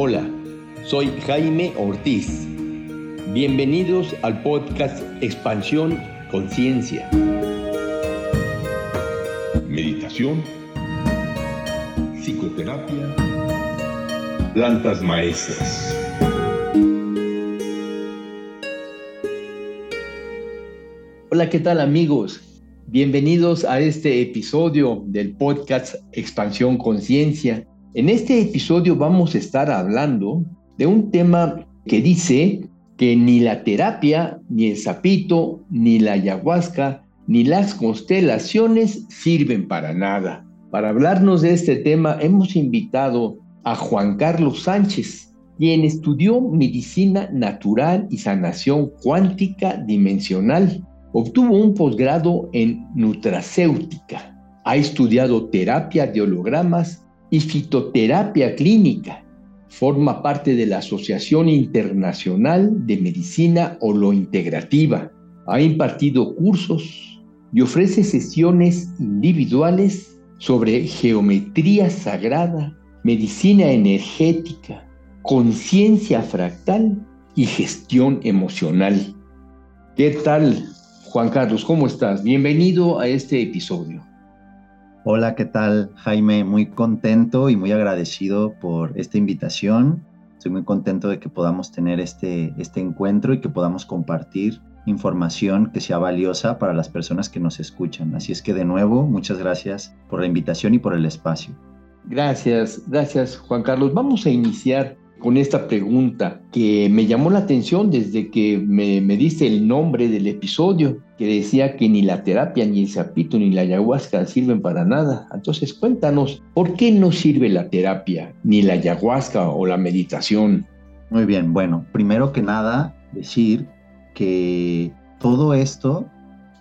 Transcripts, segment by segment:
Hola, soy Jaime Ortiz. Bienvenidos al podcast Expansión Conciencia. Meditación, psicoterapia, plantas maestras. Hola, ¿qué tal amigos? Bienvenidos a este episodio del podcast Expansión Conciencia. En este episodio vamos a estar hablando de un tema que dice que ni la terapia, ni el sapito, ni la ayahuasca, ni las constelaciones sirven para nada. Para hablarnos de este tema hemos invitado a Juan Carlos Sánchez, quien estudió medicina natural y sanación cuántica dimensional Obtuvo un posgrado en nutracéutica. Ha estudiado terapia de hologramas y fitoterapia clínica. Forma parte de la Asociación Internacional de Medicina Holointegrativa. Ha impartido cursos y ofrece sesiones individuales sobre geometría sagrada, medicina energética, conciencia fractal y gestión emocional. ¿Qué tal, Juan Carlos, ¿cómo estás? Bienvenido a este episodio. Hola, ¿qué tal, Jaime? Muy contento y muy agradecido por esta invitación. Estoy muy contento de que podamos tener este, este encuentro y que podamos compartir información que sea valiosa para las personas que nos escuchan. Así es que de nuevo, muchas gracias por la invitación y por el espacio. Gracias, gracias Juan Carlos. Vamos a iniciar con esta pregunta que me llamó la atención desde que me, me diste el nombre del episodio, que decía que ni la terapia, ni el sapito, ni la ayahuasca sirven para nada. Entonces cuéntanos, ¿por qué no sirve la terapia, ni la ayahuasca o la meditación? Muy bien, bueno, primero que nada, decir que todo esto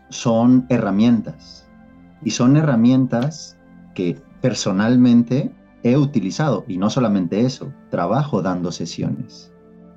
son herramientas y son herramientas que personalmente he utilizado, y no solamente eso, trabajo dando sesiones.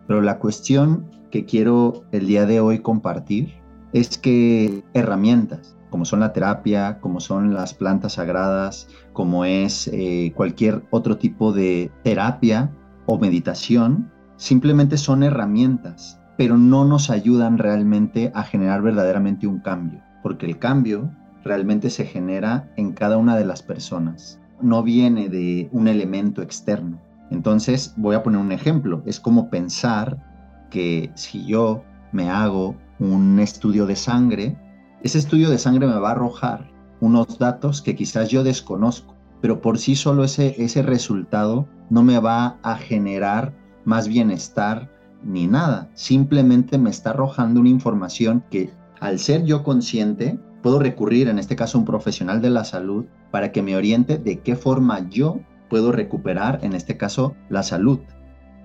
Pero la cuestión que quiero el día de hoy compartir es que herramientas, como son la terapia, como son las plantas sagradas, como es eh, cualquier otro tipo de terapia o meditación, simplemente son herramientas, pero no nos ayudan realmente a generar verdaderamente un cambio, porque el cambio realmente se genera en cada una de las personas no viene de un elemento externo. Entonces, voy a poner un ejemplo. Es como pensar que si yo me hago un estudio de sangre, ese estudio de sangre me va a arrojar unos datos que quizás yo desconozco, pero por sí solo ese, ese resultado no me va a generar más bienestar ni nada. Simplemente me está arrojando una información que al ser yo consciente, puedo recurrir, en este caso, a un profesional de la salud para que me oriente de qué forma yo puedo recuperar, en este caso, la salud.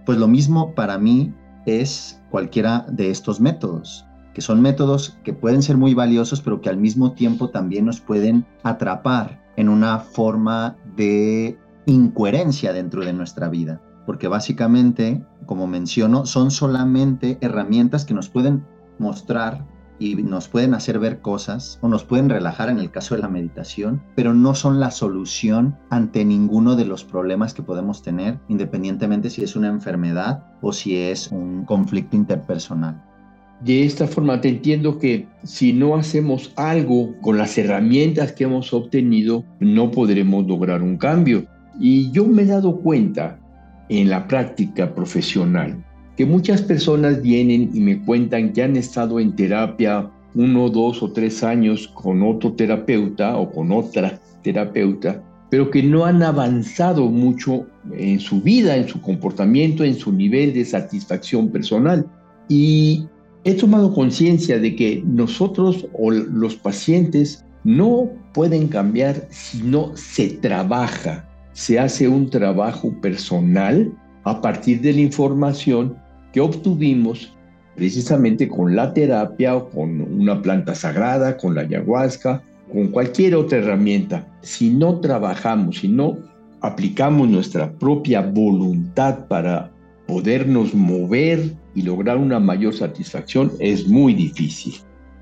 Pues lo mismo para mí es cualquiera de estos métodos, que son métodos que pueden ser muy valiosos, pero que al mismo tiempo también nos pueden atrapar en una forma de incoherencia dentro de nuestra vida. Porque básicamente, como menciono, son solamente herramientas que nos pueden mostrar y nos pueden hacer ver cosas o nos pueden relajar en el caso de la meditación, pero no son la solución ante ninguno de los problemas que podemos tener, independientemente si es una enfermedad o si es un conflicto interpersonal. De esta forma te entiendo que si no hacemos algo con las herramientas que hemos obtenido, no podremos lograr un cambio. Y yo me he dado cuenta en la práctica profesional que muchas personas vienen y me cuentan que han estado en terapia uno, dos o tres años con otro terapeuta o con otra terapeuta, pero que no han avanzado mucho en su vida, en su comportamiento, en su nivel de satisfacción personal. Y he tomado conciencia de que nosotros o los pacientes no pueden cambiar si no se trabaja, se hace un trabajo personal a partir de la información que obtuvimos precisamente con la terapia o con una planta sagrada, con la ayahuasca, con cualquier otra herramienta. Si no trabajamos, si no aplicamos nuestra propia voluntad para podernos mover y lograr una mayor satisfacción, es muy difícil.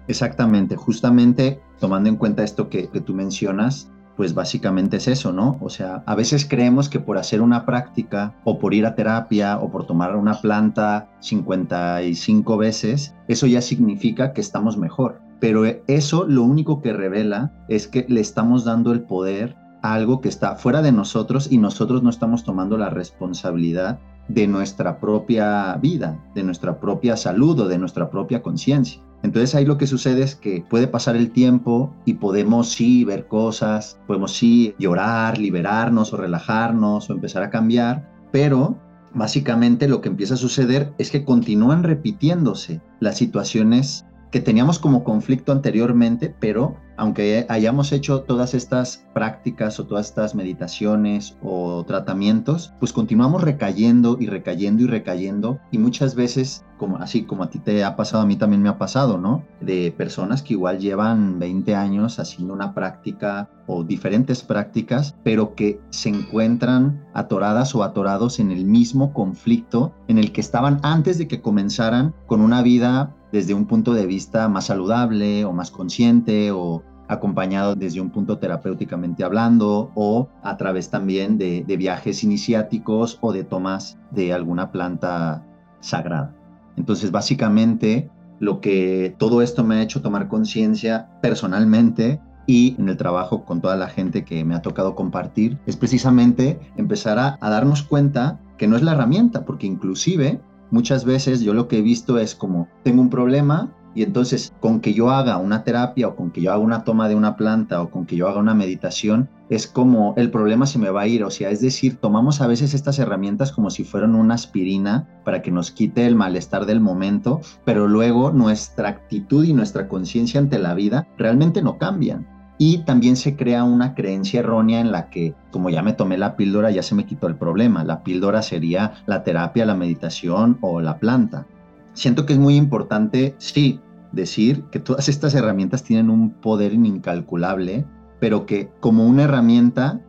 Exactamente, justamente tomando en cuenta esto que, que tú mencionas, pues básicamente es eso, ¿no? O sea, a veces creemos que por hacer una práctica o por ir a terapia o por tomar una planta 55 veces, eso ya significa que estamos mejor. Pero eso lo único que revela es que le estamos dando el poder a algo que está fuera de nosotros y nosotros no estamos tomando la responsabilidad de nuestra propia vida, de nuestra propia salud o de nuestra propia conciencia. Entonces ahí lo que sucede es que puede pasar el tiempo y podemos sí ver cosas, podemos sí llorar, liberarnos o relajarnos o empezar a cambiar, pero básicamente lo que empieza a suceder es que continúan repitiéndose las situaciones que teníamos como conflicto anteriormente, pero aunque hayamos hecho todas estas prácticas o todas estas meditaciones o tratamientos, pues continuamos recayendo y recayendo y recayendo y muchas veces, como así como a ti te ha pasado, a mí también me ha pasado, ¿no? De personas que igual llevan 20 años haciendo una práctica o diferentes prácticas, pero que se encuentran atoradas o atorados en el mismo conflicto en el que estaban antes de que comenzaran con una vida desde un punto de vista más saludable o más consciente o acompañado desde un punto terapéuticamente hablando o a través también de, viajes iniciáticos o de tomas de alguna planta sagrada. Entonces, básicamente, lo que todo esto me ha hecho tomar conciencia personalmente y en el trabajo con toda la gente que me ha tocado compartir es precisamente empezar a, darnos cuenta que no es la herramienta, porque inclusive muchas veces yo lo que he visto es como tengo un problema y entonces con que yo haga una terapia o con que yo haga una toma de una planta o con que yo haga una meditación es como el problema se me va a ir, o sea, es decir, tomamos a veces estas herramientas como si fueran una aspirina para que nos quite el malestar del momento, pero luego nuestra actitud y nuestra conciencia ante la vida realmente no cambian. Y también se crea una creencia errónea en la que, como ya me tomé la píldora, ya se me quitó el problema. La píldora sería la terapia, la meditación o la planta. Siento que es muy importante, sí, decir que todas estas herramientas tienen un poder incalculable, pero que como una herramienta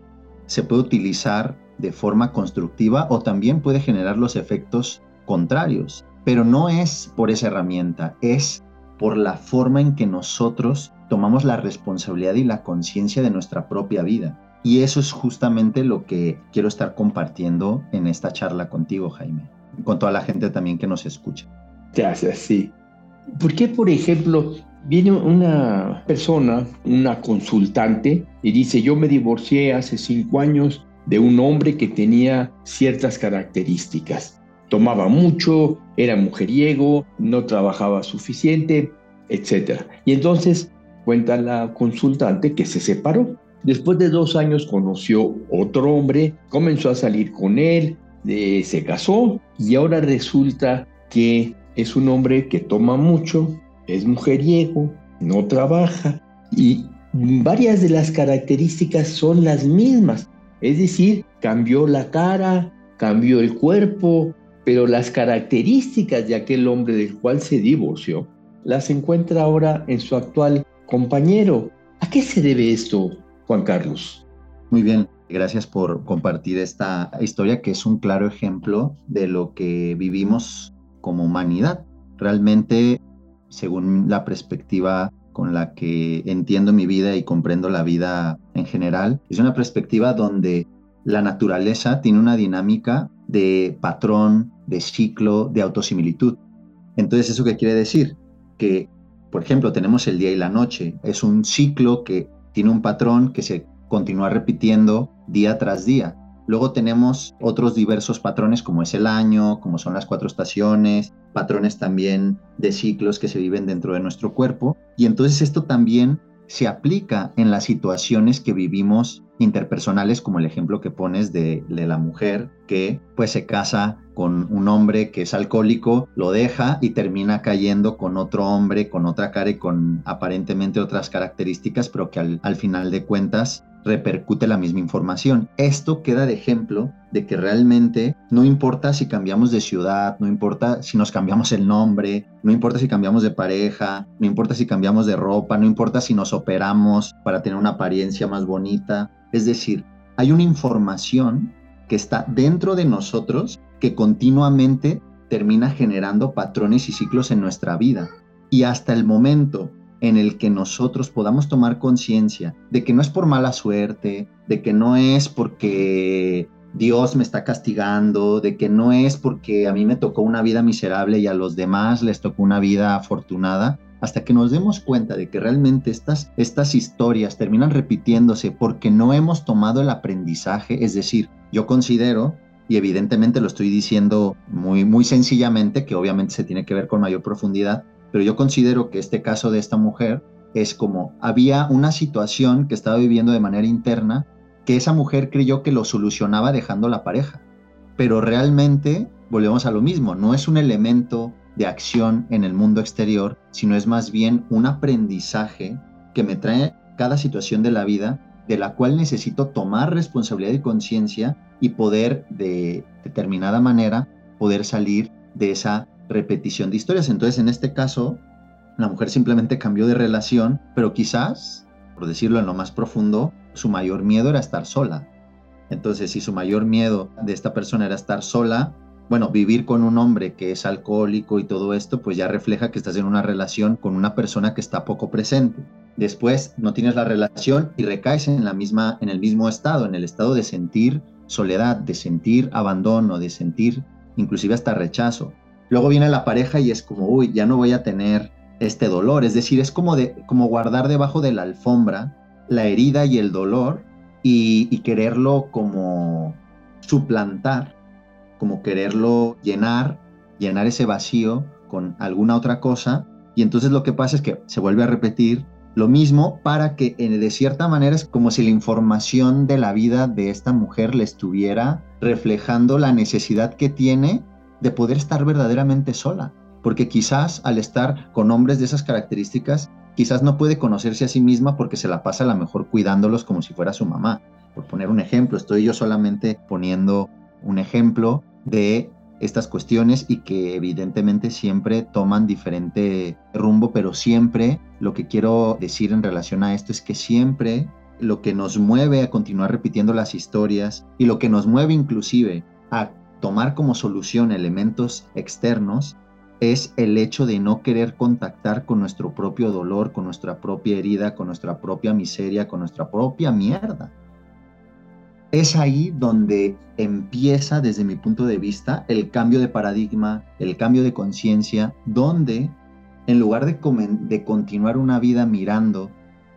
se puede utilizar de forma constructiva o también puede generar los efectos contrarios. Pero no es por esa herramienta, es por la forma en que nosotros tomamos la responsabilidad y la conciencia de nuestra propia vida. Y eso es justamente lo que quiero estar compartiendo en esta charla contigo, Jaime, con toda la gente también que nos escucha. Gracias, sí. ¿Por qué, por ejemplo, viene una persona, una consultante, y dice, yo me divorcié hace cinco años de un hombre que tenía ciertas características. Tomaba mucho, era mujeriego, no trabajaba suficiente, etc. Y entonces cuenta la consultante que se separó. Después de dos años conoció otro hombre, comenzó a salir con él, eh, se casó y ahora resulta que es un hombre que toma mucho, es mujeriego, no trabaja y varias de las características son las mismas. Es decir, cambió la cara, cambió el cuerpo, pero las características de aquel hombre del cual se divorció las encuentra ahora en su actual compañero. ¿A qué se debe esto, Juan Carlos? Muy bien, gracias por compartir esta historia que es un claro ejemplo de lo que vivimos como humanidad. Realmente, según la perspectiva con la que entiendo mi vida y comprendo la vida en general, es una perspectiva donde la naturaleza tiene una dinámica de patrón, de ciclo, de autosimilitud. Entonces, ¿eso qué quiere decir? Que, por ejemplo, tenemos el día y la noche. Es un ciclo que tiene un patrón que se continúa repitiendo día tras día. Luego tenemos otros diversos patrones como es el año, como son las cuatro estaciones, patrones también de ciclos que se viven dentro de nuestro cuerpo. Y entonces esto también se aplica en las situaciones que vivimos interpersonales, como el ejemplo que pones de, la mujer que pues se casa con un hombre que es alcohólico, lo deja y termina cayendo con otro hombre, con otra cara y con aparentemente otras características, pero que al, al final de cuentas repercute la misma información. Esto queda de ejemplo de que realmente no importa si cambiamos de ciudad, no importa si nos cambiamos el nombre, no importa si cambiamos de pareja, no importa si cambiamos de ropa, no importa si nos operamos para tener una apariencia más bonita. Es decir, hay una información que está dentro de nosotros que continuamente termina generando patrones y ciclos en nuestra vida. Y hasta el momento en el que nosotros podamos tomar conciencia de que no es por mala suerte, de que no es porque Dios me está castigando, de que no es porque a mí me tocó una vida miserable y a los demás les tocó una vida afortunada, hasta que nos demos cuenta de que realmente estas, estas historias terminan repitiéndose porque no hemos tomado el aprendizaje, es decir, yo considero, y evidentemente lo estoy diciendo muy, muy sencillamente, que obviamente se tiene que ver con mayor profundidad, pero yo considero que este caso de esta mujer es como había una situación que estaba viviendo de manera interna que esa mujer creyó que lo solucionaba dejando la pareja. Pero realmente volvemos a lo mismo, no es un elemento de acción en el mundo exterior, sino es más bien un aprendizaje que me trae cada situación de la vida de la cual necesito tomar responsabilidad y conciencia y poder de determinada manera poder salir de esa repetición de historias. Entonces, en este caso, la mujer simplemente cambió de relación, pero quizás, por decirlo en lo más profundo, su mayor miedo era estar sola. Entonces, si su mayor miedo de esta persona era estar sola, bueno, vivir con un hombre que es alcohólico y todo esto, pues ya refleja que estás en una relación con una persona que está poco presente. Después no tienes la relación y recaes en la misma en el mismo estado, en el estado de sentir soledad, de sentir abandono, de sentir inclusive hasta rechazo. Luego viene la pareja y es como, uy, ya no voy a tener este dolor, es decir, es como de como guardar debajo de la alfombra la herida y el dolor y, quererlo como suplantar, como quererlo llenar, llenar ese vacío con alguna otra cosa. Y entonces lo que pasa es que se vuelve a repetir lo mismo para que de cierta manera es como si la información de la vida de esta mujer le estuviera reflejando la necesidad que tiene de poder estar verdaderamente sola. Porque quizás al estar con hombres de esas características, quizás no puede conocerse a sí misma porque se la pasa a lo mejor cuidándolos como si fuera su mamá. Por poner un ejemplo, estoy yo solamente poniendo un ejemplo de estas cuestiones y que evidentemente siempre toman diferente rumbo, pero siempre lo que quiero decir en relación a esto es que siempre lo que nos mueve a continuar repitiendo las historias y lo que nos mueve inclusive a tomar como solución elementos externos es el hecho de no querer contactar con nuestro propio dolor, con nuestra propia herida, con nuestra propia miseria, con nuestra propia mierda. Es ahí donde empieza, desde mi punto de vista, el cambio de paradigma, el cambio de conciencia, donde en lugar de, de continuar una vida mirando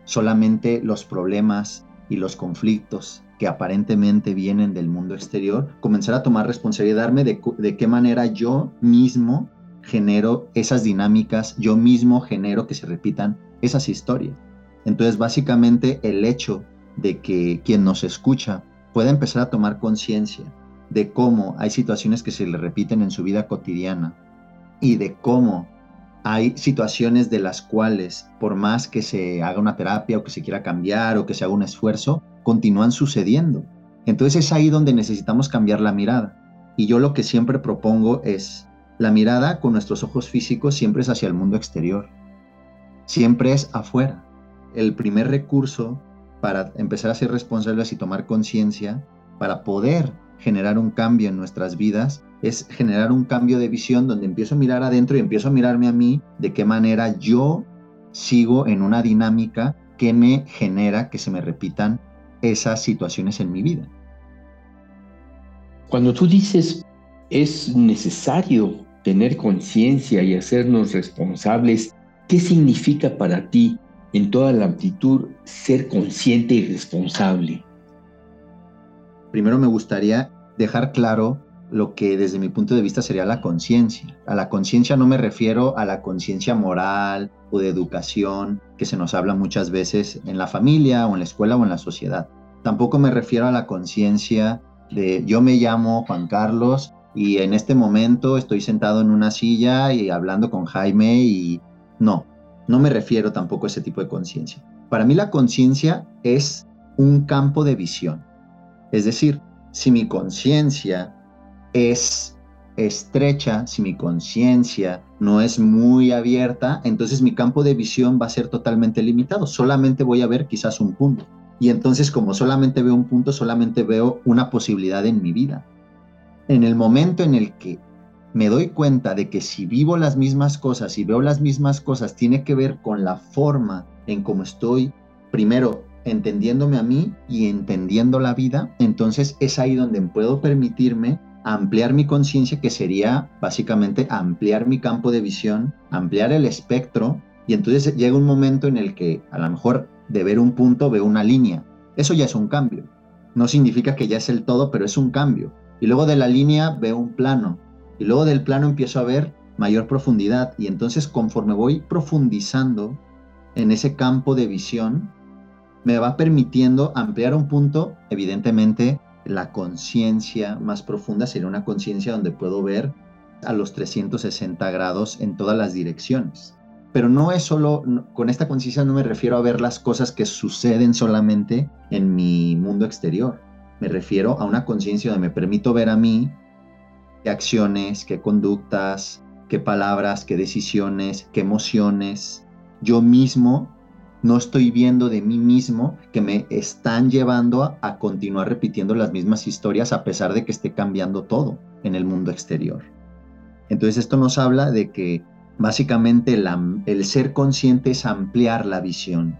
solamente los problemas y los conflictos que aparentemente vienen del mundo exterior, comenzar a tomar responsabilidad, darme de, de qué manera yo mismo genero esas dinámicas, yo mismo genero que se repitan esas historias. Entonces, básicamente, el hecho de que quien nos escucha pueda empezar a tomar conciencia de cómo hay situaciones que se le repiten en su vida cotidiana y de cómo hay situaciones de las cuales, por más que se haga una terapia o que se quiera cambiar o que se haga un esfuerzo, continúan sucediendo. Entonces es ahí donde necesitamos cambiar la mirada. Y yo lo que siempre propongo es la mirada con nuestros ojos físicos siempre es hacia el mundo exterior, siempre es afuera. El primer recurso para empezar a ser responsables y tomar conciencia, para poder generar un cambio en nuestras vidas, es generar un cambio de visión donde empiezo a mirar adentro y empiezo a mirarme a mí de qué manera yo sigo en una dinámica que me genera que se me repitan esas situaciones en mi vida. Cuando tú dices es necesario tener conciencia y hacernos responsables, ¿qué significa para ti en toda la amplitud ser consciente y responsable? Primero me gustaría dejar claro lo que desde mi punto de vista sería la conciencia. A la conciencia no me refiero a la conciencia moral o de educación que se nos habla muchas veces en la familia o en la escuela o en la sociedad. Tampoco me refiero a la conciencia de yo me llamo Juan Carlos y en este momento estoy sentado en una silla y hablando con Jaime y no, no me refiero tampoco a ese tipo de conciencia. Para mí la conciencia es un campo de visión. Es decir, si mi conciencia es estrecha, si mi conciencia no es muy abierta, entonces mi campo de visión va a ser totalmente limitado. Solamente voy a ver quizás un punto. Y entonces como solamente veo un punto, solamente veo una posibilidad en mi vida en el momento en el que me doy cuenta de que si vivo las mismas cosas y veo las mismas cosas, tiene que ver con la forma en cómo estoy, primero, entendiéndome a mí y entendiendo la vida, entonces es ahí donde puedo permitirme ampliar mi conciencia, que sería básicamente ampliar mi campo de visión, ampliar el espectro, y entonces llega un momento en el que a lo mejor de ver un punto veo una línea. Eso ya es un cambio. No significa que ya es el todo, pero es un cambio. Y luego de la línea veo un plano. Y luego del plano empiezo a ver mayor profundidad. Y entonces conforme voy profundizando en ese campo de visión, me va permitiendo ampliar un punto, evidentemente la conciencia más profunda sería una conciencia donde puedo ver a los 360 grados en todas las direcciones. Pero no es solo, con esta conciencia no me refiero a ver las cosas que suceden solamente en mi mundo exterior. Me refiero a una conciencia donde me permito ver a mí qué acciones, qué conductas, qué palabras, qué decisiones, qué emociones yo mismo no estoy viendo de mí mismo que me están llevando a, continuar repitiendo las mismas historias a pesar de que esté cambiando todo en el mundo exterior. Entonces esto nos habla de que básicamente el ser consciente es ampliar la visión,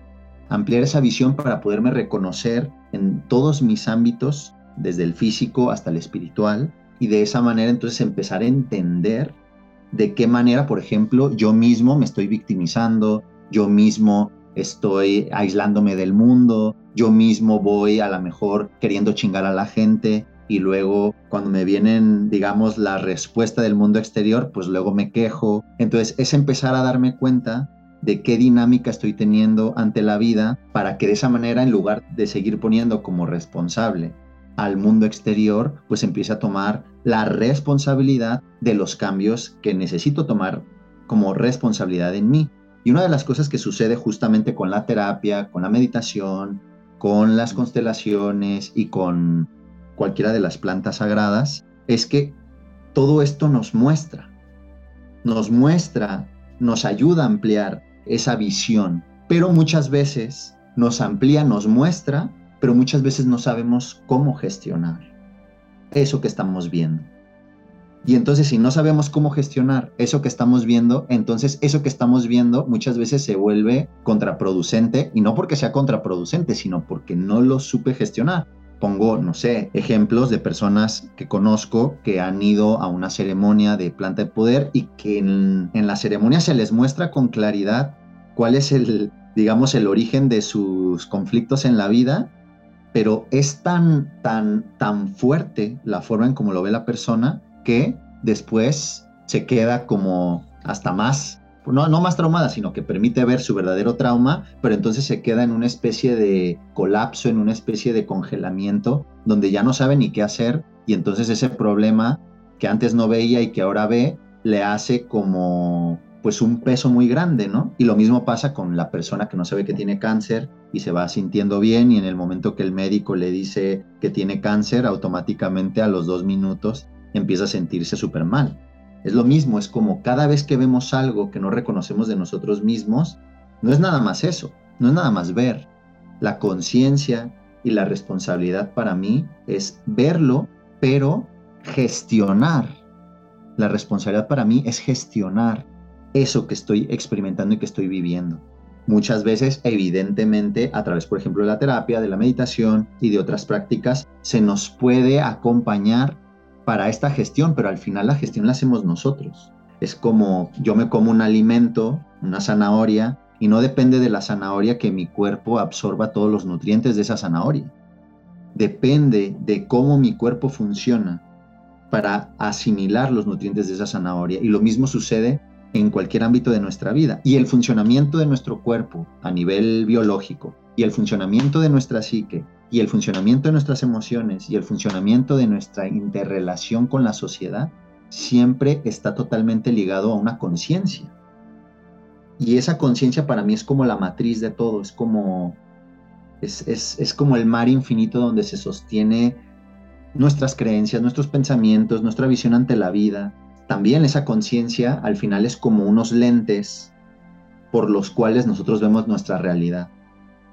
ampliar esa visión para poderme reconocer en todos mis ámbitos, desde el físico hasta el espiritual, y de esa manera entonces empezar a entender de qué manera, por ejemplo, yo mismo me estoy victimizando, yo mismo estoy aislándome del mundo, yo mismo voy a lo mejor queriendo chingar a la gente y luego cuando me vienen, digamos, la respuesta del mundo exterior, pues luego me quejo. Entonces es empezar a darme cuenta de qué dinámica estoy teniendo ante la vida para que de esa manera, en lugar de seguir poniendo como responsable al mundo exterior, pues empiece a tomar la responsabilidad de los cambios que necesito tomar como responsabilidad en mí. Y una de las cosas que sucede justamente con la terapia, con la meditación, con las constelaciones y con cualquiera de las plantas sagradas, es que todo esto nos muestra, nos muestra, nos ayuda a ampliar esa visión, pero muchas veces nos amplía, nos muestra, pero muchas veces no sabemos cómo gestionar eso que estamos viendo. Y entonces si no sabemos cómo gestionar eso que estamos viendo, entonces eso que estamos viendo muchas veces se vuelve contraproducente y no porque sea contraproducente, sino porque no lo supe gestionar. Pongo, no sé, ejemplos de personas que conozco que han ido a una ceremonia de planta de poder y que en, en la ceremonia se les muestra con claridad cuál es el, digamos, el origen de sus conflictos en la vida pero es tan, tan, tan fuerte la forma en cómo lo ve la persona que después se queda como hasta más, no, no más traumada, sino que permite ver su verdadero trauma, pero entonces se queda en una especie de colapso, en una especie de congelamiento, donde ya no sabe ni qué hacer y entonces ese problema que antes no veía y que ahora ve, le hace como pues un peso muy grande, ¿no? Y lo mismo pasa con la persona que no sabe que tiene cáncer y se va sintiendo bien y en el momento que el médico le dice que tiene cáncer, automáticamente a los dos minutos empieza a sentirse súper mal. Es lo mismo, es como cada vez que vemos algo que no reconocemos de nosotros mismos, no es nada más eso, no es nada más ver. La conciencia y la responsabilidad para mí es verlo, pero gestionar. La responsabilidad para mí es gestionar eso que estoy experimentando y que estoy viviendo. Muchas veces, evidentemente, a través, por ejemplo, de la terapia, de la meditación y de otras prácticas, se nos puede acompañar para esta gestión, pero al final la gestión la hacemos nosotros. Es como yo me como un alimento, una zanahoria, y no depende de la zanahoria que mi cuerpo absorba todos los nutrientes de esa zanahoria. Depende de cómo mi cuerpo funciona para asimilar los nutrientes de esa zanahoria. Y lo mismo sucede en cualquier ámbito de nuestra vida. Y el funcionamiento de nuestro cuerpo a nivel biológico y el funcionamiento de nuestra psique y el funcionamiento de nuestras emociones y el funcionamiento de nuestra interrelación con la sociedad siempre está totalmente ligado a una conciencia. Y esa conciencia para mí es como la matriz de todo, es como, es, es como el mar infinito donde se sostiene nuestras creencias, nuestros pensamientos, nuestra visión ante la vida. También esa conciencia al final es como unos lentes por los cuales nosotros vemos nuestra realidad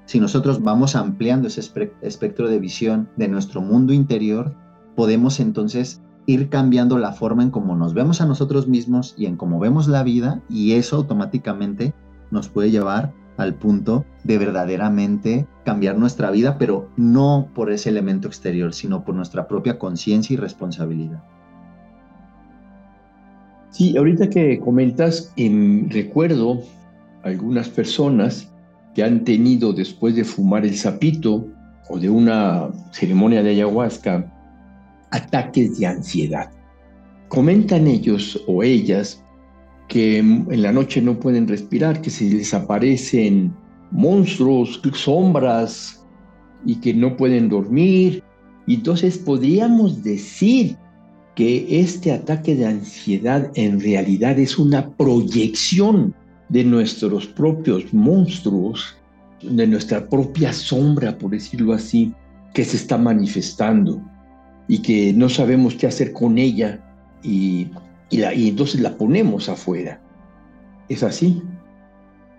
si nosotros vamos ampliando ese espectro de visión de nuestro mundo interior, podemos entonces ir cambiando la forma en cómo nos vemos a nosotros mismos y en cómo vemos la vida y eso automáticamente nos puede llevar al punto de verdaderamente cambiar nuestra vida, pero no por ese elemento exterior, sino por nuestra propia conciencia y responsabilidad. Sí, ahorita que comentas, en, recuerdo algunas personas que han tenido después de fumar el sapito o de una ceremonia de ayahuasca ataques de ansiedad. Comentan ellos o ellas que en la noche no pueden respirar, que se les aparecen monstruos, sombras y que no pueden dormir. Entonces podríamos decir que este ataque de ansiedad en realidad es una proyección de nuestros propios monstruos, de nuestra propia sombra, por decirlo así, que se está manifestando y que no sabemos qué hacer con ella y y, entonces la ponemos afuera. ¿Es así?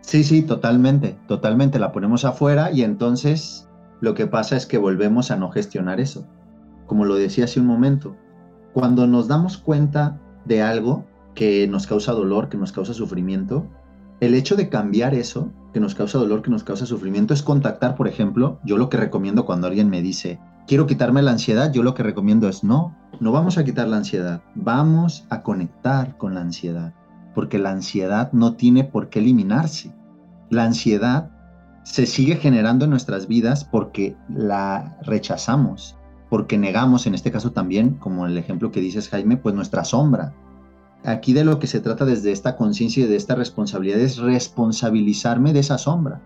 Sí, sí, totalmente, totalmente. La ponemos afuera y entonces lo que pasa es que volvemos a no gestionar eso. Como lo decía hace un momento, cuando nos damos cuenta de algo que nos causa dolor, que nos causa sufrimiento, el hecho de cambiar eso, que nos causa dolor, que nos causa sufrimiento, es contactar, por ejemplo, yo lo que recomiendo cuando alguien me dice, quiero quitarme la ansiedad, yo lo que recomiendo es no, no vamos a quitar la ansiedad, vamos a conectar con la ansiedad, porque la ansiedad no tiene por qué eliminarse. La ansiedad se sigue generando en nuestras vidas porque la rechazamos, porque negamos, en este caso también, como el ejemplo que dices Jaime, pues nuestra sombra. Aquí de lo que se trata desde esta conciencia y de esta responsabilidad es responsabilizarme de esa sombra.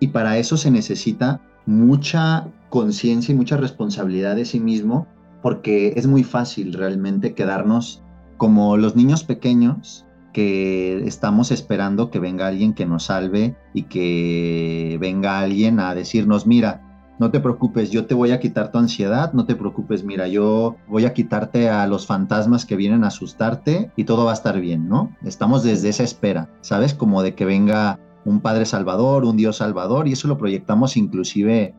Y para eso se necesita mucha conciencia y mucha responsabilidad de sí mismo, porque es muy fácil realmente quedarnos como los niños pequeños que estamos esperando que venga alguien que nos salve y que venga alguien a decirnos, mira, no te preocupes, yo te voy a quitar tu ansiedad, no te preocupes, mira, yo voy a quitarte a los fantasmas que vienen a asustarte y todo va a estar bien, ¿no? Estamos desde esa espera, ¿sabes? Como de que venga un Padre Salvador, un Dios Salvador, y eso lo proyectamos inclusive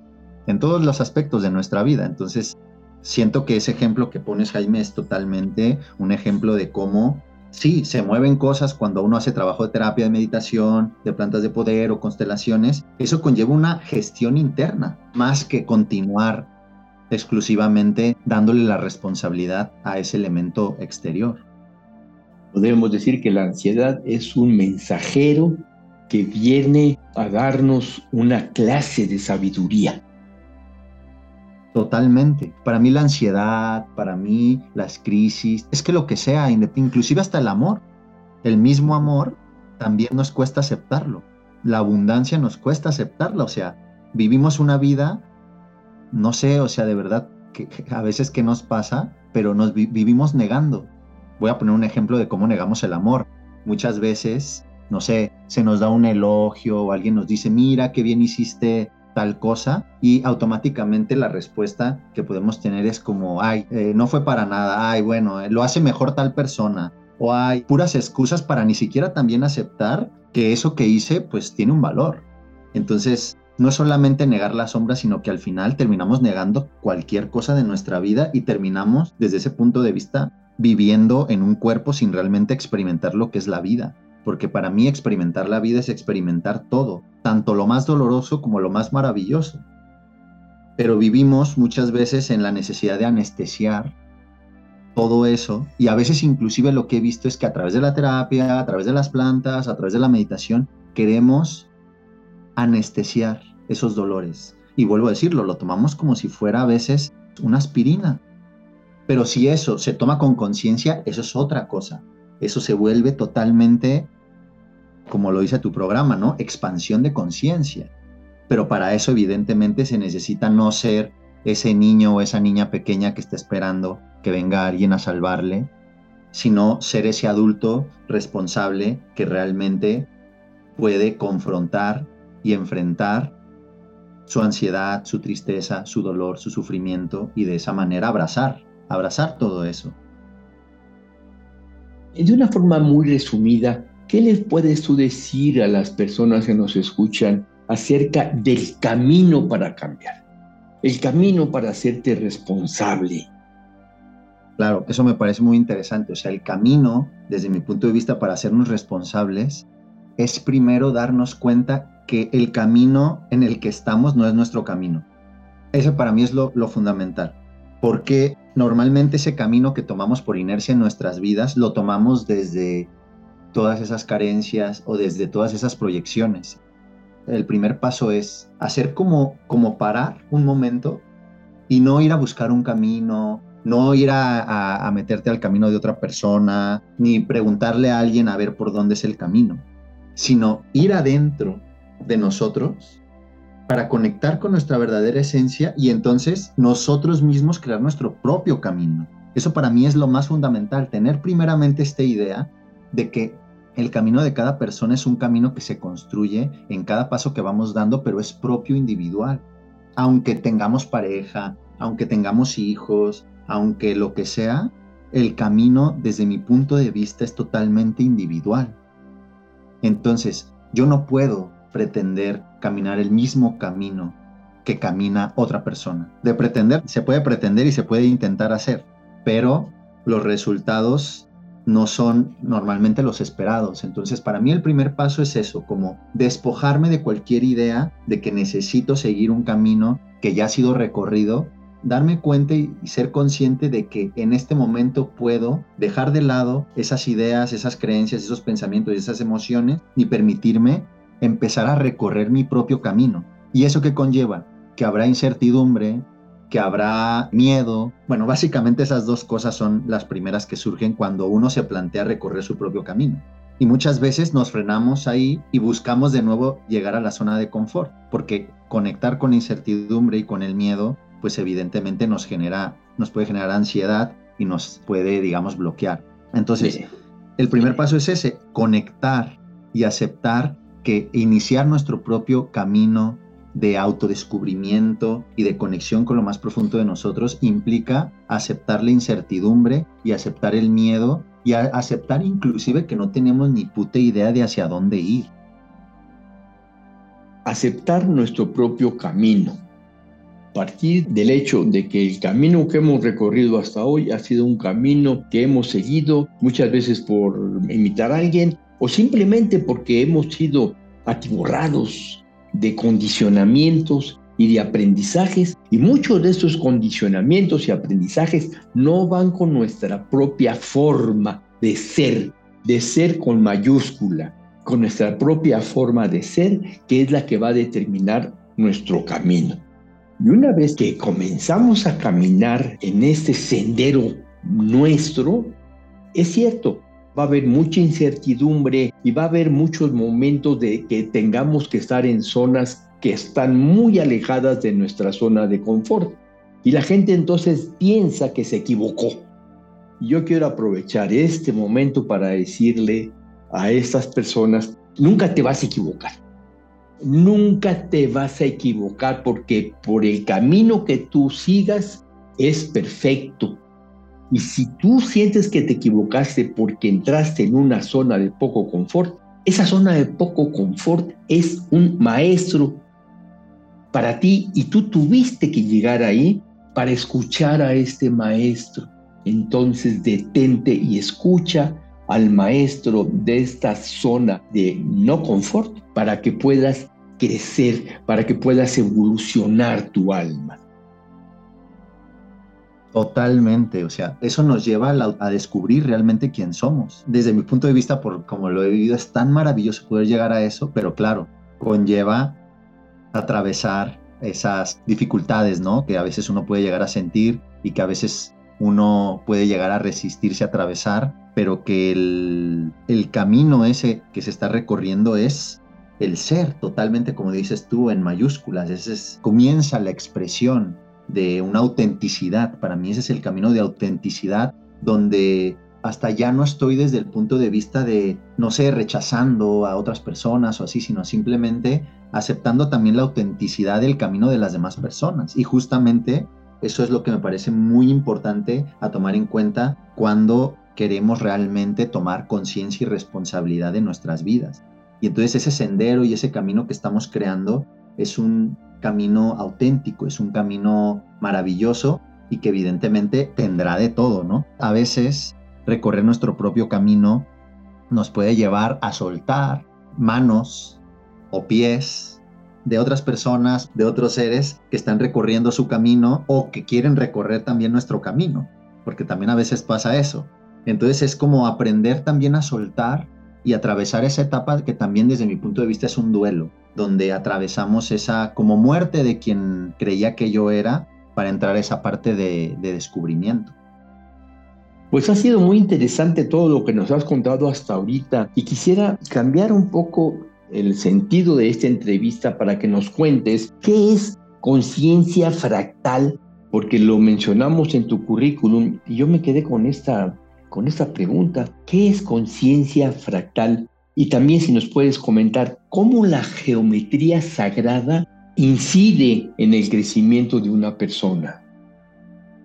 en todos los aspectos de nuestra vida. Entonces, siento que ese ejemplo que pones, Jaime, es totalmente un ejemplo de cómo, sí, se mueven cosas cuando uno hace trabajo de terapia, de meditación, de plantas de poder o constelaciones. Eso conlleva una gestión interna, más que continuar exclusivamente dándole la responsabilidad a ese elemento exterior. Podemos decir que la ansiedad es un mensajero que viene a darnos una clase de sabiduría. Totalmente. Para mí la ansiedad, para mí las crisis, es que lo que sea, inclusive hasta el amor, el mismo amor también nos cuesta aceptarlo. La abundancia nos cuesta aceptarla, o sea, vivimos una vida, no sé, o sea, de verdad, que, a veces que nos pasa, pero nos vivimos negando. Voy a poner un ejemplo de cómo negamos el amor. Muchas veces, no sé, se nos da un elogio o alguien nos dice, mira, qué bien hiciste tal cosa y automáticamente la respuesta que podemos tener es como, ay, eh, no fue para nada, ay, bueno, eh, lo hace mejor tal persona, o hay puras excusas para ni siquiera también aceptar que eso que hice pues tiene un valor. Entonces, no es solamente negar la sombra, sino que al final terminamos negando cualquier cosa de nuestra vida y terminamos desde ese punto de vista viviendo en un cuerpo sin realmente experimentar lo que es la vida porque para mí experimentar la vida es experimentar todo, tanto lo más doloroso como lo más maravilloso. Pero vivimos muchas veces en la necesidad de anestesiar todo eso y a veces inclusive lo que he visto es que a través de la terapia, a través de las plantas, a través de la meditación, queremos anestesiar esos dolores. Y vuelvo a decirlo, lo tomamos como si fuera a veces una aspirina. Pero si eso se toma con conciencia, eso es otra cosa eso se vuelve totalmente, como lo dice tu programa, ¿no? Expansión de conciencia. Pero para eso evidentemente se necesita no ser ese niño o esa niña pequeña que está esperando que venga alguien a salvarle, sino ser ese adulto responsable que realmente puede confrontar y enfrentar su ansiedad, su tristeza, su dolor, su sufrimiento y de esa manera abrazar, abrazar todo eso. De una forma muy resumida, ¿qué les puedes tú decir a las personas que nos escuchan acerca del camino para cambiar? El camino para hacerte responsable. Claro, eso me parece muy interesante. O sea, el camino, desde mi punto de vista, para hacernos responsables, es primero darnos cuenta que el camino en el que estamos no es nuestro camino. Ese para mí es lo, lo fundamental. Porque normalmente ese camino que tomamos por inercia en nuestras vidas lo tomamos desde todas esas carencias o desde todas esas proyecciones. El primer paso es hacer como, como parar un momento y no ir a buscar un camino, no ir a, a, meterte al camino de otra persona, ni preguntarle a alguien a ver por dónde es el camino, sino ir adentro de nosotros para conectar con nuestra verdadera esencia y entonces nosotros mismos crear nuestro propio camino. Eso para mí es lo más fundamental, tener primeramente esta idea de que el camino de cada persona es un camino que se construye en cada paso que vamos dando, pero es propio individual. Aunque tengamos pareja, aunque tengamos hijos, aunque lo que sea, el camino desde mi punto de vista es totalmente individual. Entonces, yo no puedo pretender caminar el mismo camino que camina otra persona. De pretender, se puede pretender y se puede intentar hacer, pero los resultados no son normalmente los esperados. Entonces, para mí el primer paso es eso, como despojarme de cualquier idea de que necesito seguir un camino que ya ha sido recorrido, darme cuenta y ser consciente de que en este momento puedo dejar de lado esas ideas, esas creencias, esos pensamientos y esas emociones y permitirme empezar a recorrer mi propio camino. ¿Y eso qué conlleva? Que habrá incertidumbre, que habrá miedo. Bueno, básicamente esas dos cosas son las primeras que surgen cuando uno se plantea recorrer su propio camino. Y muchas veces nos frenamos ahí y buscamos de nuevo llegar a la zona de confort, porque conectar con la incertidumbre y con el miedo, pues evidentemente nos genera, nos puede generar ansiedad y nos puede, digamos, bloquear. Entonces, el primer paso es ese, conectar y aceptar que iniciar nuestro propio camino de autodescubrimiento y de conexión con lo más profundo de nosotros implica aceptar la incertidumbre y aceptar el miedo y aceptar inclusive que no tenemos ni puta idea de hacia dónde ir. Aceptar nuestro propio camino. Partir del hecho de que el camino que hemos recorrido hasta hoy ha sido un camino que hemos seguido muchas veces por imitar a alguien o simplemente porque hemos sido atiborrados de condicionamientos y de aprendizajes, y muchos de estos condicionamientos y aprendizajes no van con nuestra propia forma de ser, de ser con mayúscula, con nuestra propia forma de ser, que es la que va a determinar nuestro camino. Y una vez que comenzamos a caminar en este sendero nuestro, es cierto, va a haber mucha incertidumbre y va a haber muchos momentos de que tengamos que estar en zonas que están muy alejadas de nuestra zona de confort. Y la gente entonces piensa que se equivocó. Yo quiero aprovechar este momento para decirle a estas personas, nunca te vas a equivocar. Nunca te vas a equivocar porque por el camino que tú sigas es perfecto. Y si tú sientes que te equivocaste porque entraste en una zona de poco confort, esa zona de poco confort es un maestro para ti y tú tuviste que llegar ahí para escuchar a este maestro. Entonces detente y escucha al maestro de esta zona de no confort para que puedas crecer, para que puedas evolucionar tu alma. Totalmente, o sea, eso nos lleva a, descubrir realmente quién somos. Desde mi punto de vista, por como lo he vivido, es tan maravilloso poder llegar a eso, pero claro, conlleva atravesar esas dificultades, ¿no? Que a veces uno puede llegar a sentir y que a veces uno puede llegar a resistirse a atravesar, pero que el, el camino ese que se está recorriendo es el ser, totalmente como dices tú, en mayúsculas. Ese es, comienza la expresión de una autenticidad. Para mí ese es el camino de autenticidad donde hasta ya no estoy desde el punto de vista de, no sé, rechazando a otras personas o así, sino simplemente aceptando también la autenticidad del camino de las demás personas. Y justamente eso es lo que me parece muy importante a tomar en cuenta cuando queremos realmente tomar conciencia y responsabilidad de nuestras vidas. Y entonces ese sendero y ese camino que estamos creando es un camino auténtico, es un camino maravilloso y que evidentemente tendrá de todo, ¿no? A veces recorrer nuestro propio camino nos puede llevar a soltar manos o pies de otras personas, de otros seres que están recorriendo su camino o que quieren recorrer también nuestro camino, porque también a veces pasa eso. Entonces es como aprender también a soltar y atravesar esa etapa que también desde mi punto de vista es un duelo, donde atravesamos esa como muerte de quien creía que yo era para entrar a esa parte de, de descubrimiento. Pues ha sido muy interesante todo lo que nos has contado hasta ahorita y quisiera cambiar un poco el sentido de esta entrevista para que nos cuentes qué es conciencia fractal, porque lo mencionamos en tu currículum y yo me quedé con esta, con esta pregunta, ¿qué es conciencia fractal? Y también si nos puedes comentar cómo la geometría sagrada incide en el crecimiento de una persona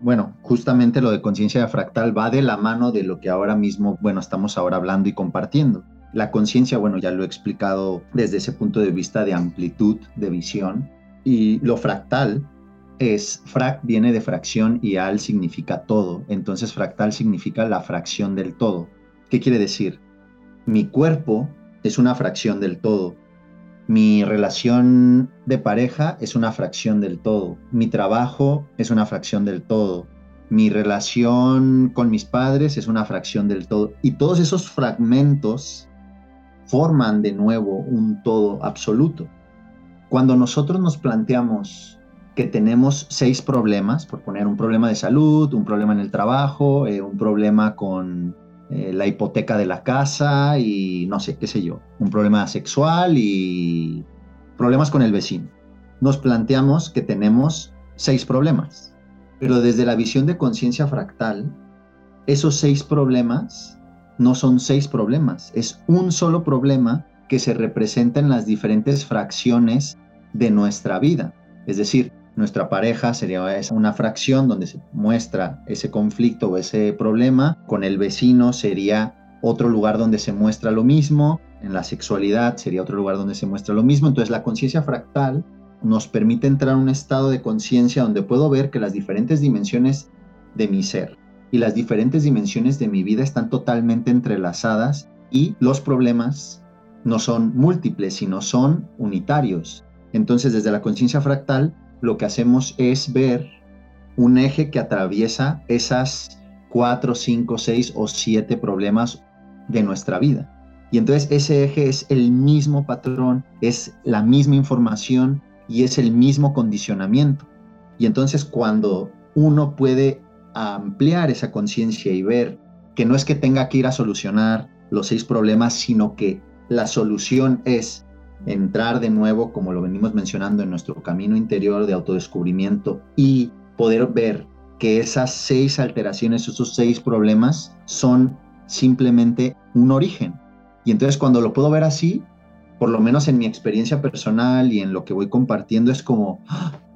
bueno, justamente lo de conciencia fractal va de la mano de lo que ahora mismo, bueno, estamos ahora hablando y compartiendo. La conciencia, bueno, ya lo he explicado desde ese punto de vista de amplitud de visión. Y lo fractal es, frac viene de fracción y al significa todo. Entonces fractal significa la fracción del todo. ¿Qué quiere decir? Mi cuerpo es una fracción del todo. Mi relación de pareja es una fracción del todo. Mi trabajo es una fracción del todo. Mi relación con mis padres es una fracción del todo. Y todos esos fragmentos forman de nuevo un todo absoluto. Cuando nosotros nos planteamos que tenemos seis problemas, por poner un problema de salud, un problema en el trabajo, eh, un problema con eh, la hipoteca de la casa y no sé, qué sé yo, un problema sexual y problemas con el vecino. Nos planteamos que tenemos seis problemas, pero desde la visión de conciencia fractal, esos seis problemas no son seis problemas, es un solo problema que se representa en las diferentes fracciones de nuestra vida. Es decir, nuestra pareja sería una fracción donde se muestra ese conflicto o ese problema. Con el vecino sería otro lugar donde se muestra lo mismo. En la sexualidad sería otro lugar donde se muestra lo mismo. Entonces la conciencia fractal nos permite entrar a un estado de conciencia donde puedo ver que las diferentes dimensiones de mi ser y las diferentes dimensiones de mi vida están totalmente entrelazadas y los problemas no son múltiples, sino son unitarios. Entonces, desde la conciencia fractal lo que hacemos es ver un eje que atraviesa esas cuatro, cinco, seis o siete problemas de nuestra vida. Y entonces ese eje es el mismo patrón, es la misma información y es el mismo condicionamiento. Y entonces cuando uno puede ampliar esa conciencia y ver que no es que tenga que ir a solucionar los seis problemas, sino que la solución es entrar de nuevo, como lo venimos mencionando, en nuestro camino interior de autodescubrimiento y poder ver que esas seis alteraciones, esos seis problemas son simplemente un origen. Y entonces cuando lo puedo ver así, por lo menos en mi experiencia personal y en lo que voy compartiendo, es como,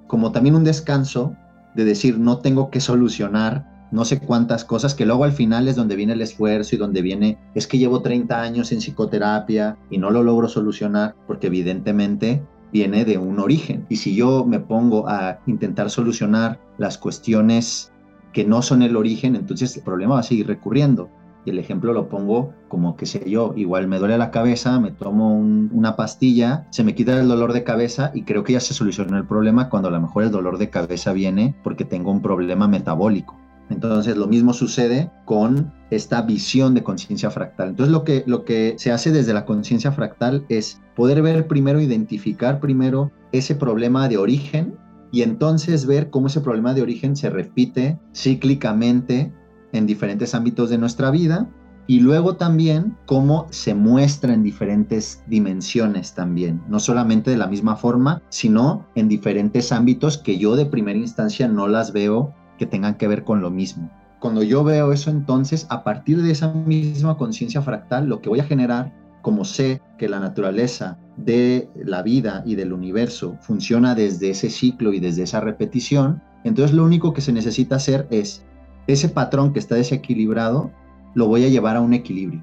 como también un descanso de decir, no tengo que solucionar no sé cuántas cosas, que luego al final es donde viene el esfuerzo y donde viene, es que llevo 30 años en psicoterapia y no lo logro solucionar, porque evidentemente viene de un origen. Y si yo me pongo a intentar solucionar las cuestiones que no son el origen, entonces el problema va a seguir recurriendo. Y el ejemplo lo pongo como que sé yo, igual me duele la cabeza, me tomo una pastilla, se me quita el dolor de cabeza y creo que ya se solucionó el problema cuando a lo mejor el dolor de cabeza viene porque tengo un problema metabólico. Entonces lo mismo sucede con esta visión de conciencia fractal. Entonces lo que, lo que se hace desde la conciencia fractal es poder ver primero, identificar primero ese problema de origen y entonces ver cómo ese problema de origen se repite cíclicamente en diferentes ámbitos de nuestra vida y luego también cómo se muestra en diferentes dimensiones también, no solamente de la misma forma, sino en diferentes ámbitos que yo de primera instancia no las veo que tengan que ver con lo mismo. Cuando yo veo eso, entonces, a partir de esa misma conciencia fractal, lo que voy a generar, como sé que la naturaleza de la vida y del universo funciona desde ese ciclo y desde esa repetición, entonces lo único que se necesita hacer es ese patrón que está desequilibrado, lo voy a llevar a un equilibrio.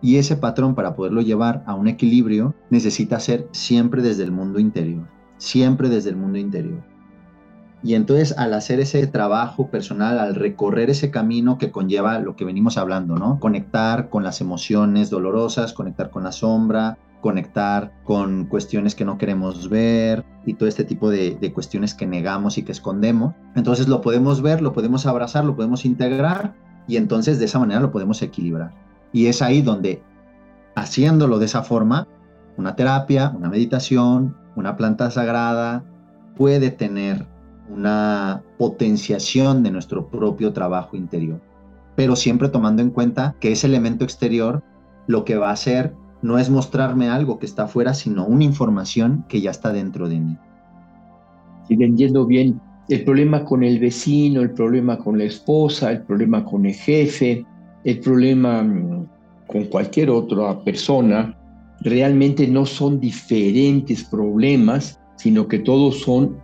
Y ese patrón para poderlo llevar a un equilibrio necesita ser siempre desde el mundo interior, siempre desde el mundo interior. Y entonces al hacer ese trabajo personal, al recorrer ese camino que conlleva lo que venimos hablando, ¿no? Conectar con las emociones dolorosas, conectar con la sombra, conectar con cuestiones que no queremos ver y todo este tipo de, cuestiones que negamos y que escondemos. Entonces lo podemos ver, lo podemos abrazar, lo podemos integrar y entonces de esa manera lo podemos equilibrar. Y es ahí donde, haciéndolo de esa forma, una terapia, una meditación, una planta sagrada puede tener una potenciación de nuestro propio trabajo interior, pero siempre tomando en cuenta que ese elemento exterior lo que va a hacer no es mostrarme algo que está afuera, sino una información que ya está dentro de mí. Si entiendo bien, el problema con el vecino, el problema con la esposa, el problema con el jefe, el problema mm, con cualquier otra persona, realmente no son diferentes problemas, sino que todos son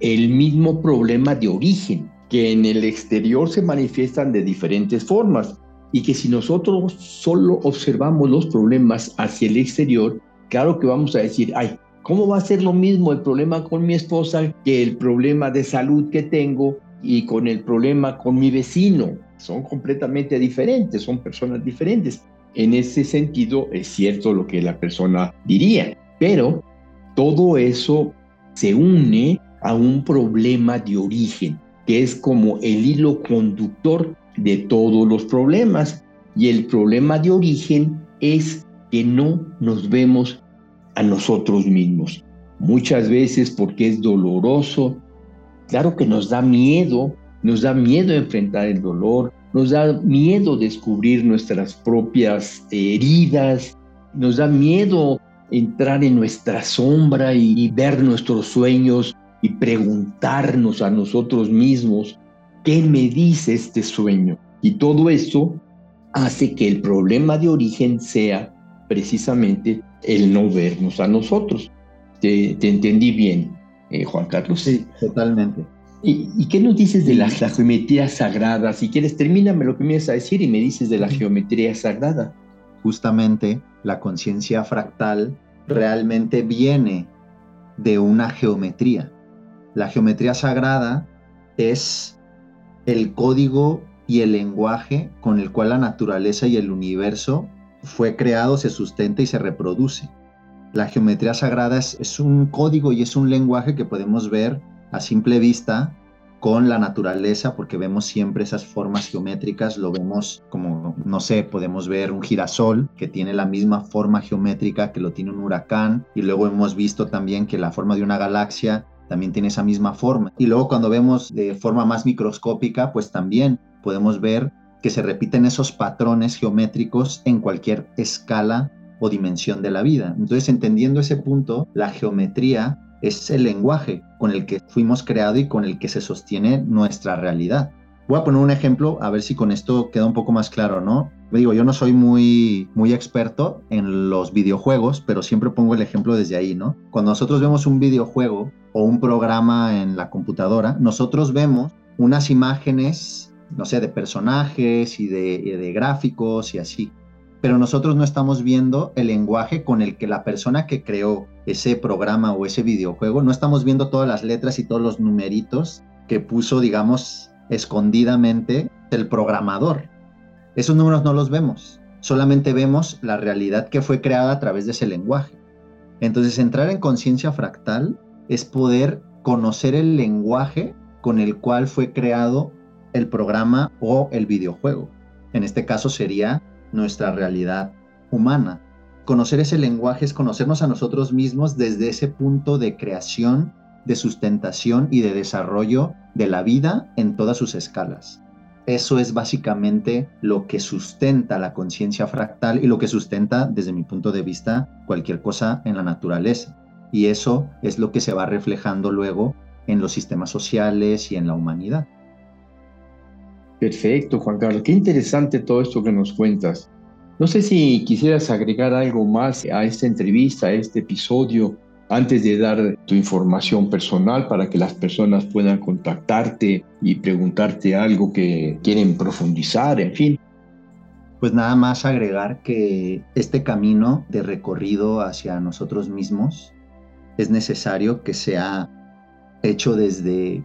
el mismo problema de origen, que en el exterior se manifiestan de diferentes formas y que si nosotros solo observamos los problemas hacia el exterior, claro que vamos a decir, ay, ¿cómo va a ser lo mismo el problema con mi esposa que el problema de salud que tengo y con el problema con mi vecino? Son completamente diferentes, son personas diferentes. En ese sentido es cierto lo que la persona diría, pero todo eso se une a un problema de origen, que es como el hilo conductor de todos los problemas. Y el problema de origen es que no nos vemos a nosotros mismos. Muchas veces porque es doloroso, claro que nos da miedo, nos da miedo enfrentar el dolor, nos da miedo descubrir nuestras propias heridas, nos da miedo entrar en nuestra sombra y, ver nuestros sueños y preguntarnos a nosotros mismos, ¿qué me dice este sueño? Y todo eso hace que el problema de origen sea precisamente el no vernos a nosotros. ¿Te, entendí bien, eh, Juan Carlos? Sí, totalmente. ¿Y, qué nos dices de la, geometría sagrada? Si quieres, termíname lo que me ibas a decir y me dices de la geometría sagrada. Justamente la conciencia fractal realmente viene de una geometría. La geometría sagrada es el código y el lenguaje con el cual la naturaleza y el universo fue creado, se sustenta y se reproduce. La geometría sagrada es, es un código y es un lenguaje que podemos ver a simple vista con la naturaleza, porque vemos siempre esas formas geométricas, lo vemos como, no sé, podemos ver un girasol que tiene la misma forma geométrica que lo tiene un huracán, y luego hemos visto también que la forma de una galaxia también tiene esa misma forma. Y luego cuando vemos de forma más microscópica, pues también podemos ver que se repiten esos patrones geométricos en cualquier escala o dimensión de la vida. Entonces, entendiendo ese punto, la geometría es el lenguaje con el que fuimos creados y con el que se sostiene nuestra realidad. Voy a poner un ejemplo a ver si con esto queda un poco más claro, ¿no? Digo, yo no soy muy, muy experto en los videojuegos, pero siempre pongo el ejemplo desde ahí, ¿no? Cuando nosotros vemos un videojuego o un programa en la computadora, nosotros vemos unas imágenes, no sé, de personajes y de, y de gráficos y así pero nosotros no estamos viendo el lenguaje con el que la persona que creó ese programa o ese videojuego, no estamos viendo todas las letras y todos los numeritos que puso, digamos, escondidamente el programador. Esos números no los vemos, solamente vemos la realidad que fue creada a través de ese lenguaje. Entonces, entrar en conciencia fractal es poder conocer el lenguaje con el cual fue creado el programa o el videojuego. En este caso sería nuestra realidad humana. Conocer ese lenguaje es conocernos a nosotros mismos desde ese punto de creación, de sustentación y de desarrollo de la vida en todas sus escalas. Eso es básicamente lo que sustenta la conciencia fractal y lo que sustenta, desde mi punto de vista, cualquier cosa en la naturaleza. Y eso es lo que se va reflejando luego en los sistemas sociales y en la humanidad. Perfecto, Juan Carlos. Qué interesante todo esto que nos cuentas. No sé si quisieras agregar algo más a esta entrevista, a este episodio, antes de dar tu información personal para que las personas puedan contactarte y preguntarte algo que quieren profundizar, en fin. Pues nada más agregar que este camino de recorrido hacia nosotros mismos es necesario que sea hecho desde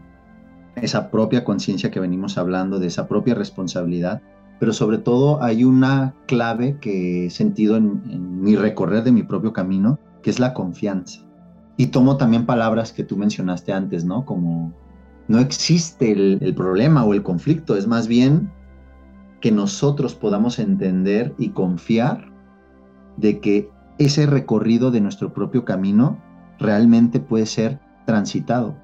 esa propia conciencia que venimos hablando, de esa propia responsabilidad, pero sobre todo hay una clave que he sentido en, mi recorrer de mi propio camino, que es la confianza. Y tomo también palabras que tú mencionaste antes, ¿no? Como no existe el, el problema o el conflicto, es más bien que nosotros podamos entender y confiar de que ese recorrido de nuestro propio camino realmente puede ser transitado.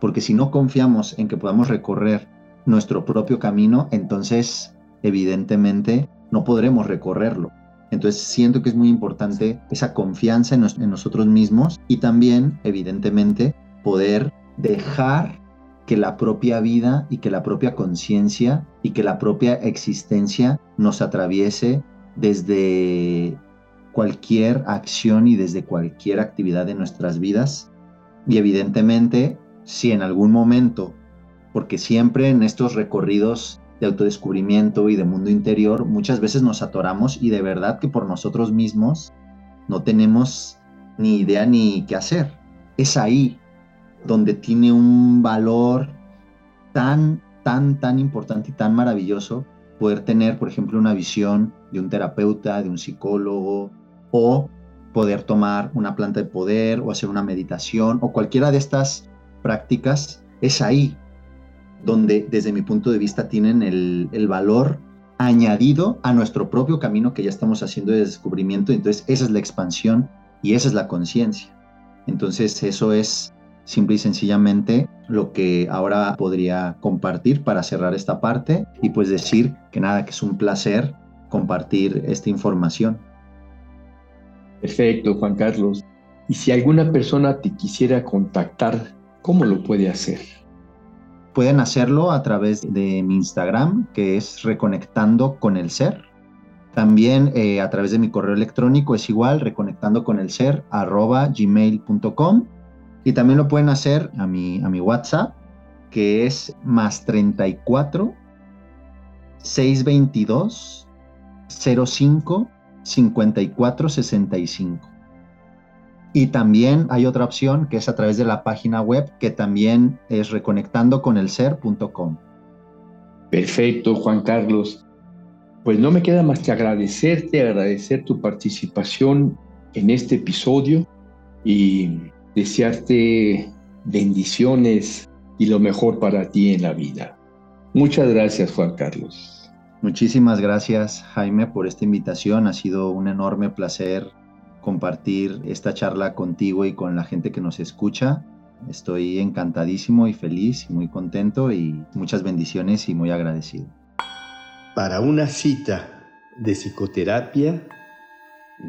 Porque si no confiamos en que podamos recorrer nuestro propio camino, entonces evidentemente no podremos recorrerlo. Entonces siento que es muy importante esa confianza en, nosotros mismos y también, evidentemente, poder dejar que la propia vida y que la propia conciencia y que la propia existencia nos atraviese desde cualquier acción y desde cualquier actividad de nuestras vidas. Y evidentemente, si en algún momento, porque siempre en estos recorridos de autodescubrimiento y de mundo interior, muchas veces nos atoramos y de verdad que por nosotros mismos no tenemos ni idea ni qué hacer. Es ahí donde tiene un valor tan, tan, tan importante y tan maravilloso poder tener, por ejemplo, una visión de un terapeuta, de un psicólogo, o poder tomar una planta de poder o hacer una meditación o cualquiera de estas prácticas, es ahí donde desde mi punto de vista tienen el, valor añadido a nuestro propio camino que ya estamos haciendo de descubrimiento. Entonces esa es la expansión y esa es la conciencia. Entonces eso es simple y sencillamente lo que ahora podría compartir para cerrar esta parte y pues decir que nada, que es un placer compartir esta información. Perfecto, Juan Carlos. Y si alguna persona te quisiera contactar, ¿cómo lo puede hacer? Pueden hacerlo a través de mi Instagram, que es Reconectando con el Ser. También eh, a través de mi correo electrónico es igual, reconectando con el ser, gmail.com. Y también lo pueden hacer a mi, a mi WhatsApp, que es más 34 622 05 5465. Y también hay otra opción que es a través de la página web que también es reconectandoconelser.com. Perfecto, Juan Carlos. Pues no me queda más que agradecerte, agradecer tu participación en este episodio y desearte bendiciones y lo mejor para ti en la vida. Muchas gracias, Juan Carlos. Muchísimas gracias Jaime por esta invitación. Ha sido un enorme placer compartir esta charla contigo y con la gente que nos escucha. Estoy encantadísimo y feliz y muy contento y muchas bendiciones y muy agradecido. Para una cita de psicoterapia,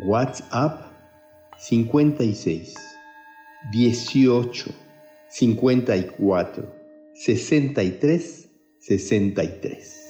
WhatsApp 56 18 54 63 63.